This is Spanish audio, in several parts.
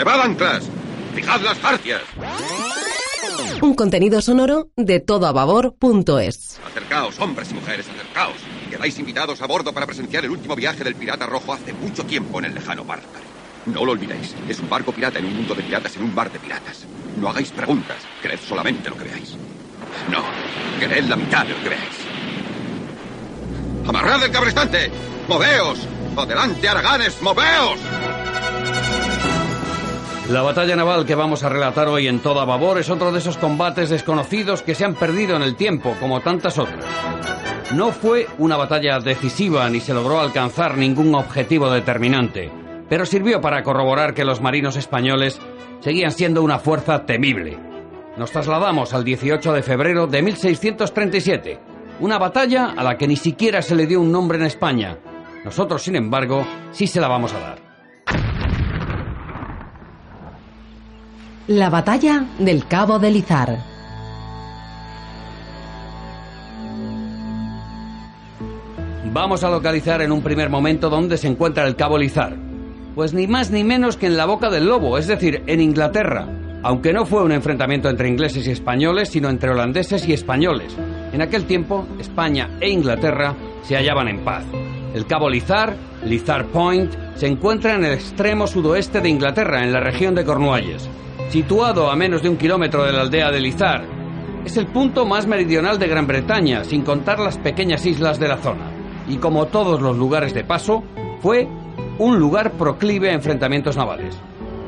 ¡Levad anclas! ¡Fijad las jarcias! Un contenido sonoro de todoababor.es. Acercaos, hombres y mujeres, acercaos. Quedáis invitados a bordo para presenciar el último viaje del pirata rojo hace mucho tiempo en el lejano mar. No lo olvidéis, es un barco pirata en un mundo de piratas en un bar de piratas. No hagáis preguntas, creed solamente lo que veáis. No, creed la mitad de lo que veáis. ¡Amarrad el cabrestante! ¡Moveos! ¡Adelante, Araganes! ¡Moveos! La batalla naval que vamos a relatar hoy en toda babor es otro de esos combates desconocidos que se han perdido en el tiempo, como tantas otras. No fue una batalla decisiva ni se logró alcanzar ningún objetivo determinante, pero sirvió para corroborar que los marinos españoles seguían siendo una fuerza temible. Nos trasladamos al 18 de febrero de 1637, una batalla a la que ni siquiera se le dio un nombre en España. Nosotros, sin embargo, sí se la vamos a dar. La batalla del Cabo de Lizar. Vamos a localizar en un primer momento dónde se encuentra el Cabo Lizar. Pues ni más ni menos que en la boca del lobo, es decir, en Inglaterra. Aunque no fue un enfrentamiento entre ingleses y españoles, sino entre holandeses y españoles. En aquel tiempo, España e Inglaterra se hallaban en paz. El Cabo Lizar, Lizar Point, se encuentra en el extremo sudoeste de Inglaterra, en la región de Cornualles. Situado a menos de un kilómetro de la aldea de Lizar, es el punto más meridional de Gran Bretaña, sin contar las pequeñas islas de la zona. Y como todos los lugares de paso, fue un lugar proclive a enfrentamientos navales.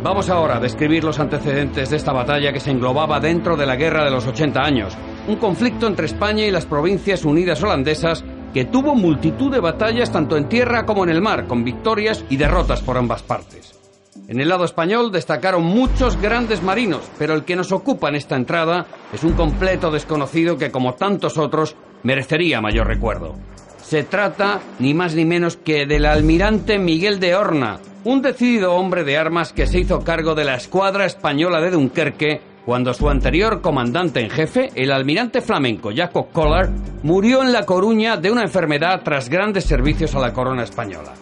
Vamos ahora a describir los antecedentes de esta batalla que se englobaba dentro de la Guerra de los 80 años, un conflicto entre España y las provincias unidas holandesas que tuvo multitud de batallas tanto en tierra como en el mar, con victorias y derrotas por ambas partes. En el lado español destacaron muchos grandes marinos, pero el que nos ocupa en esta entrada es un completo desconocido que, como tantos otros, merecería mayor recuerdo. Se trata ni más ni menos que del almirante Miguel de Horna, un decidido hombre de armas que se hizo cargo de la escuadra española de Dunkerque cuando su anterior comandante en jefe, el almirante flamenco Jacob Collar, murió en La Coruña de una enfermedad tras grandes servicios a la corona española.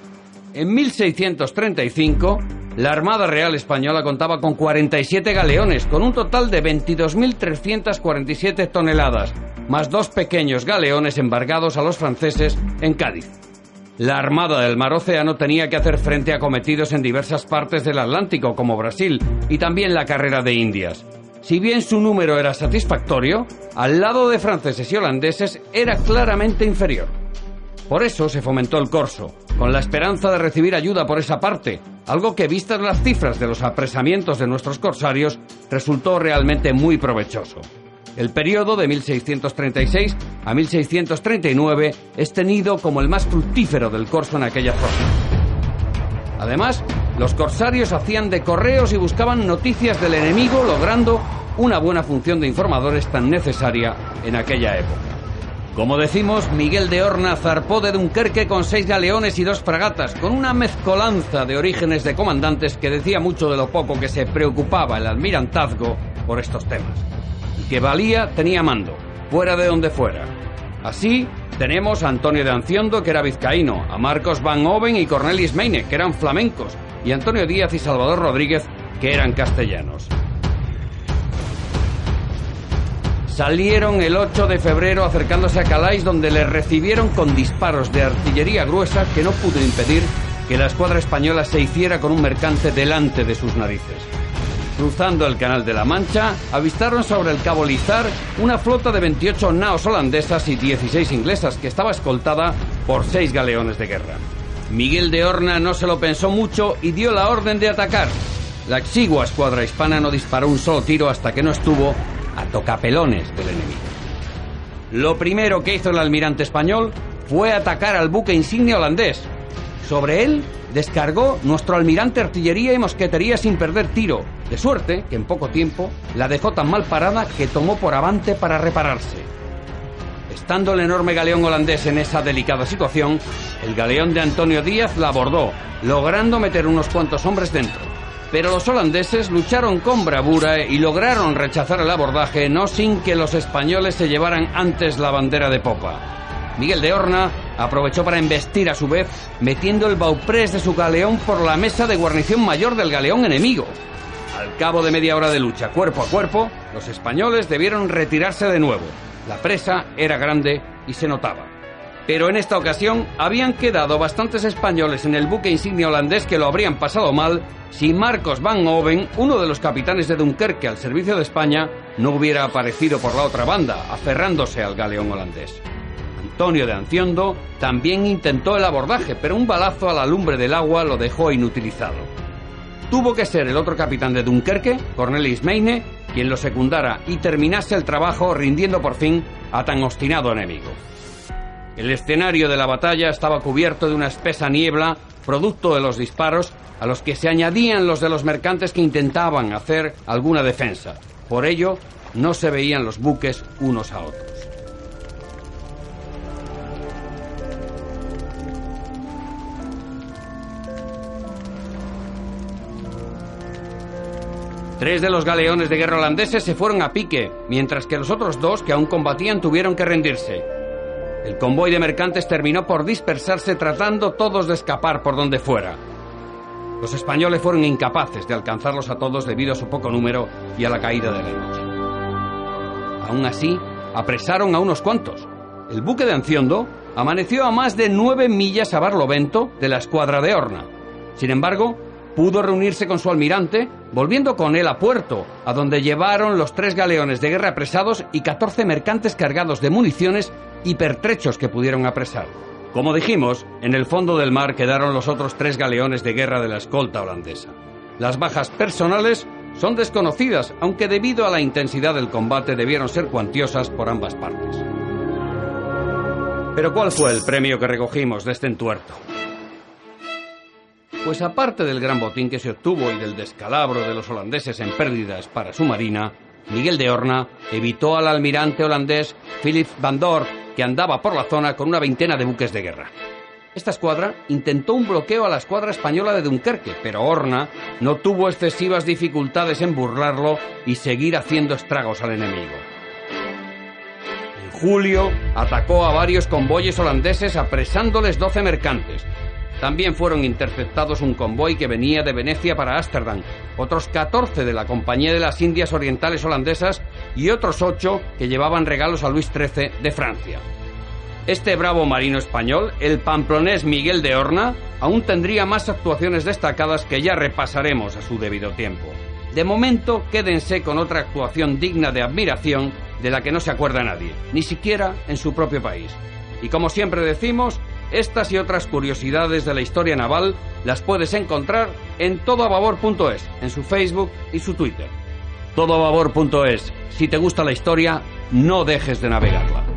En 1635, la Armada Real Española contaba con 47 galeones, con un total de 22.347 toneladas, más dos pequeños galeones embargados a los franceses en Cádiz. La Armada del Mar Océano tenía que hacer frente a cometidos en diversas partes del Atlántico, como Brasil, y también la carrera de Indias. Si bien su número era satisfactorio, al lado de franceses y holandeses era claramente inferior. Por eso se fomentó el corso, con la esperanza de recibir ayuda por esa parte, algo que vistas las cifras de los apresamientos de nuestros corsarios resultó realmente muy provechoso. El periodo de 1636 a 1639 es tenido como el más fructífero del corso en aquella zona. Además, los corsarios hacían de correos y buscaban noticias del enemigo, logrando una buena función de informadores tan necesaria en aquella época. Como decimos, Miguel de Horna zarpó de Dunkerque con seis galeones y dos fragatas, con una mezcolanza de orígenes de comandantes que decía mucho de lo poco que se preocupaba el almirantazgo por estos temas. Y que valía tenía mando, fuera de donde fuera. Así, tenemos a Antonio de Anciondo, que era vizcaíno, a Marcos Van Oven y Cornelis Meine, que eran flamencos, y Antonio Díaz y Salvador Rodríguez, que eran castellanos. Salieron el 8 de febrero acercándose a Calais donde les recibieron con disparos de artillería gruesa que no pudo impedir que la escuadra española se hiciera con un mercante delante de sus narices. Cruzando el Canal de la Mancha, avistaron sobre el Cabo Lizar una flota de 28 naos holandesas y 16 inglesas que estaba escoltada por seis galeones de guerra. Miguel de Horna no se lo pensó mucho y dio la orden de atacar. La exigua escuadra hispana no disparó un solo tiro hasta que no estuvo a tocapelones del enemigo. Lo primero que hizo el almirante español fue atacar al buque insignia holandés. Sobre él descargó nuestro almirante artillería y mosquetería sin perder tiro, de suerte que en poco tiempo la dejó tan mal parada que tomó por avante para repararse. Estando el enorme galeón holandés en esa delicada situación, el galeón de Antonio Díaz la abordó, logrando meter unos cuantos hombres dentro. Pero los holandeses lucharon con bravura y lograron rechazar el abordaje, no sin que los españoles se llevaran antes la bandera de popa. Miguel de Horna aprovechó para embestir a su vez, metiendo el bauprés de su galeón por la mesa de guarnición mayor del galeón enemigo. Al cabo de media hora de lucha cuerpo a cuerpo, los españoles debieron retirarse de nuevo. La presa era grande y se notaba. Pero en esta ocasión habían quedado bastantes españoles en el buque insignia holandés que lo habrían pasado mal si Marcos van Oven, uno de los capitanes de Dunkerque al servicio de España, no hubiera aparecido por la otra banda, aferrándose al galeón holandés. Antonio de Anciondo también intentó el abordaje, pero un balazo a la lumbre del agua lo dejó inutilizado. Tuvo que ser el otro capitán de Dunkerque, Cornelis Meine, quien lo secundara y terminase el trabajo rindiendo por fin a tan obstinado enemigo. El escenario de la batalla estaba cubierto de una espesa niebla, producto de los disparos, a los que se añadían los de los mercantes que intentaban hacer alguna defensa. Por ello, no se veían los buques unos a otros. Tres de los galeones de guerra holandeses se fueron a pique, mientras que los otros dos que aún combatían tuvieron que rendirse. El convoy de mercantes terminó por dispersarse tratando todos de escapar por donde fuera. Los españoles fueron incapaces de alcanzarlos a todos debido a su poco número y a la caída de noche. Aún así, apresaron a unos cuantos. El buque de Anciondo amaneció a más de nueve millas a Barlovento de la escuadra de Horna. Sin embargo, pudo reunirse con su almirante, volviendo con él a puerto, a donde llevaron los tres galeones de guerra apresados y 14 mercantes cargados de municiones y pertrechos que pudieron apresar. Como dijimos, en el fondo del mar quedaron los otros tres galeones de guerra de la escolta holandesa. Las bajas personales son desconocidas, aunque debido a la intensidad del combate debieron ser cuantiosas por ambas partes. Pero ¿cuál fue el premio que recogimos de este entuerto? Pues aparte del gran botín que se obtuvo y del descalabro de los holandeses en pérdidas para su marina, Miguel de Horna evitó al almirante holandés Philip van Dorp andaba por la zona con una veintena de buques de guerra. Esta escuadra intentó un bloqueo a la escuadra española de Dunkerque, pero Horna no tuvo excesivas dificultades en burlarlo y seguir haciendo estragos al enemigo. En julio atacó a varios convoyes holandeses apresándoles 12 mercantes, también fueron interceptados un convoy que venía de Venecia para Ámsterdam, otros 14 de la Compañía de las Indias Orientales Holandesas y otros 8 que llevaban regalos a Luis XIII de Francia. Este bravo marino español, el pamplonés Miguel de Horna, aún tendría más actuaciones destacadas que ya repasaremos a su debido tiempo. De momento, quédense con otra actuación digna de admiración de la que no se acuerda nadie, ni siquiera en su propio país. Y como siempre decimos, estas y otras curiosidades de la historia naval las puedes encontrar en todoababor.es, en su Facebook y su Twitter. Todoababor.es. Si te gusta la historia, no dejes de navegarla.